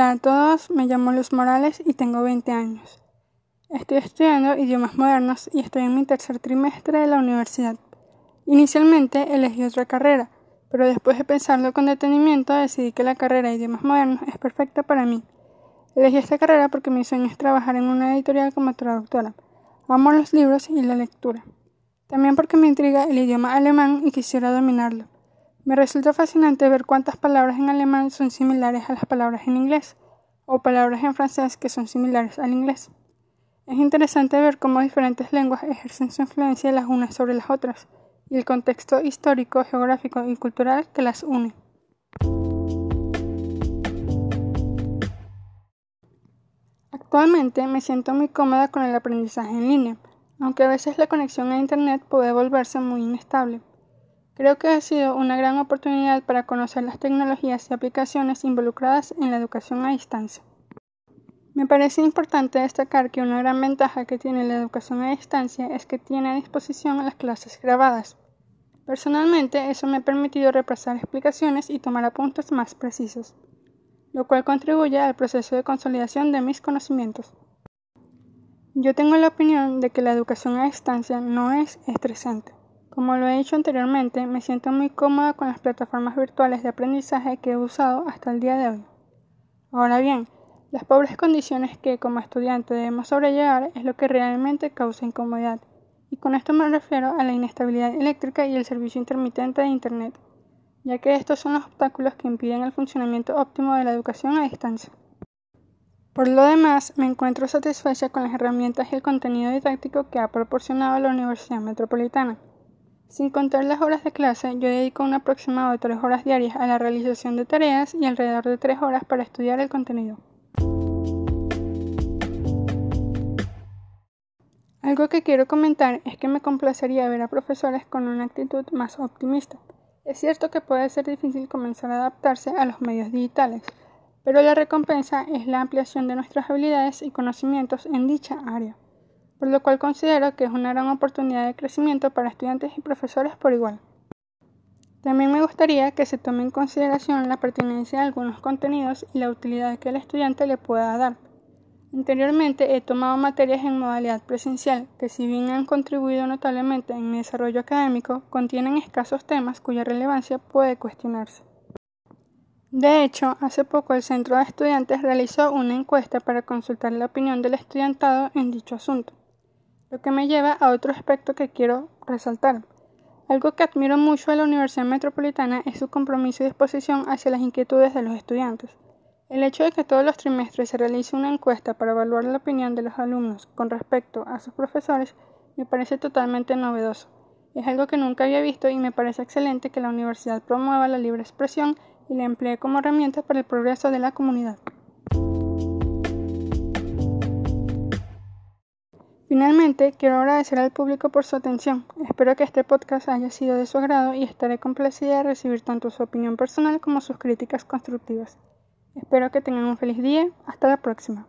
Hola a todos, me llamo Luz Morales y tengo 20 años. Estoy estudiando idiomas modernos y estoy en mi tercer trimestre de la universidad. Inicialmente elegí otra carrera, pero después de pensarlo con detenimiento decidí que la carrera de idiomas modernos es perfecta para mí. Elegí esta carrera porque mi sueño es trabajar en una editorial como traductora. Amo los libros y la lectura. También porque me intriga el idioma alemán y quisiera dominarlo. Me resulta fascinante ver cuántas palabras en alemán son similares a las palabras en inglés, o palabras en francés que son similares al inglés. Es interesante ver cómo diferentes lenguas ejercen su influencia las unas sobre las otras, y el contexto histórico, geográfico y cultural que las une. Actualmente me siento muy cómoda con el aprendizaje en línea, aunque a veces la conexión a Internet puede volverse muy inestable. Creo que ha sido una gran oportunidad para conocer las tecnologías y aplicaciones involucradas en la educación a distancia. Me parece importante destacar que una gran ventaja que tiene la educación a distancia es que tiene a disposición las clases grabadas. Personalmente, eso me ha permitido repasar explicaciones y tomar apuntes más precisos, lo cual contribuye al proceso de consolidación de mis conocimientos. Yo tengo la opinión de que la educación a distancia no es estresante. Como lo he dicho anteriormente, me siento muy cómoda con las plataformas virtuales de aprendizaje que he usado hasta el día de hoy. Ahora bien, las pobres condiciones que como estudiante debemos sobrellevar es lo que realmente causa incomodidad, y con esto me refiero a la inestabilidad eléctrica y el servicio intermitente de Internet, ya que estos son los obstáculos que impiden el funcionamiento óptimo de la educación a distancia. Por lo demás, me encuentro satisfecha con las herramientas y el contenido didáctico que ha proporcionado la Universidad Metropolitana sin contar las horas de clase, yo dedico un aproximado de 3 horas diarias a la realización de tareas y alrededor de 3 horas para estudiar el contenido. Algo que quiero comentar es que me complacería ver a profesores con una actitud más optimista. Es cierto que puede ser difícil comenzar a adaptarse a los medios digitales, pero la recompensa es la ampliación de nuestras habilidades y conocimientos en dicha área por lo cual considero que es una gran oportunidad de crecimiento para estudiantes y profesores por igual. También me gustaría que se tome en consideración la pertinencia de algunos contenidos y la utilidad que el estudiante le pueda dar. Anteriormente he tomado materias en modalidad presencial que si bien han contribuido notablemente en mi desarrollo académico, contienen escasos temas cuya relevancia puede cuestionarse. De hecho, hace poco el Centro de Estudiantes realizó una encuesta para consultar la opinión del estudiantado en dicho asunto. Lo que me lleva a otro aspecto que quiero resaltar. Algo que admiro mucho de la Universidad Metropolitana es su compromiso y disposición hacia las inquietudes de los estudiantes. El hecho de que todos los trimestres se realice una encuesta para evaluar la opinión de los alumnos con respecto a sus profesores me parece totalmente novedoso. Es algo que nunca había visto y me parece excelente que la universidad promueva la libre expresión y la emplee como herramienta para el progreso de la comunidad. Finalmente, quiero agradecer al público por su atención. Espero que este podcast haya sido de su agrado y estaré complacida de recibir tanto su opinión personal como sus críticas constructivas. Espero que tengan un feliz día. Hasta la próxima.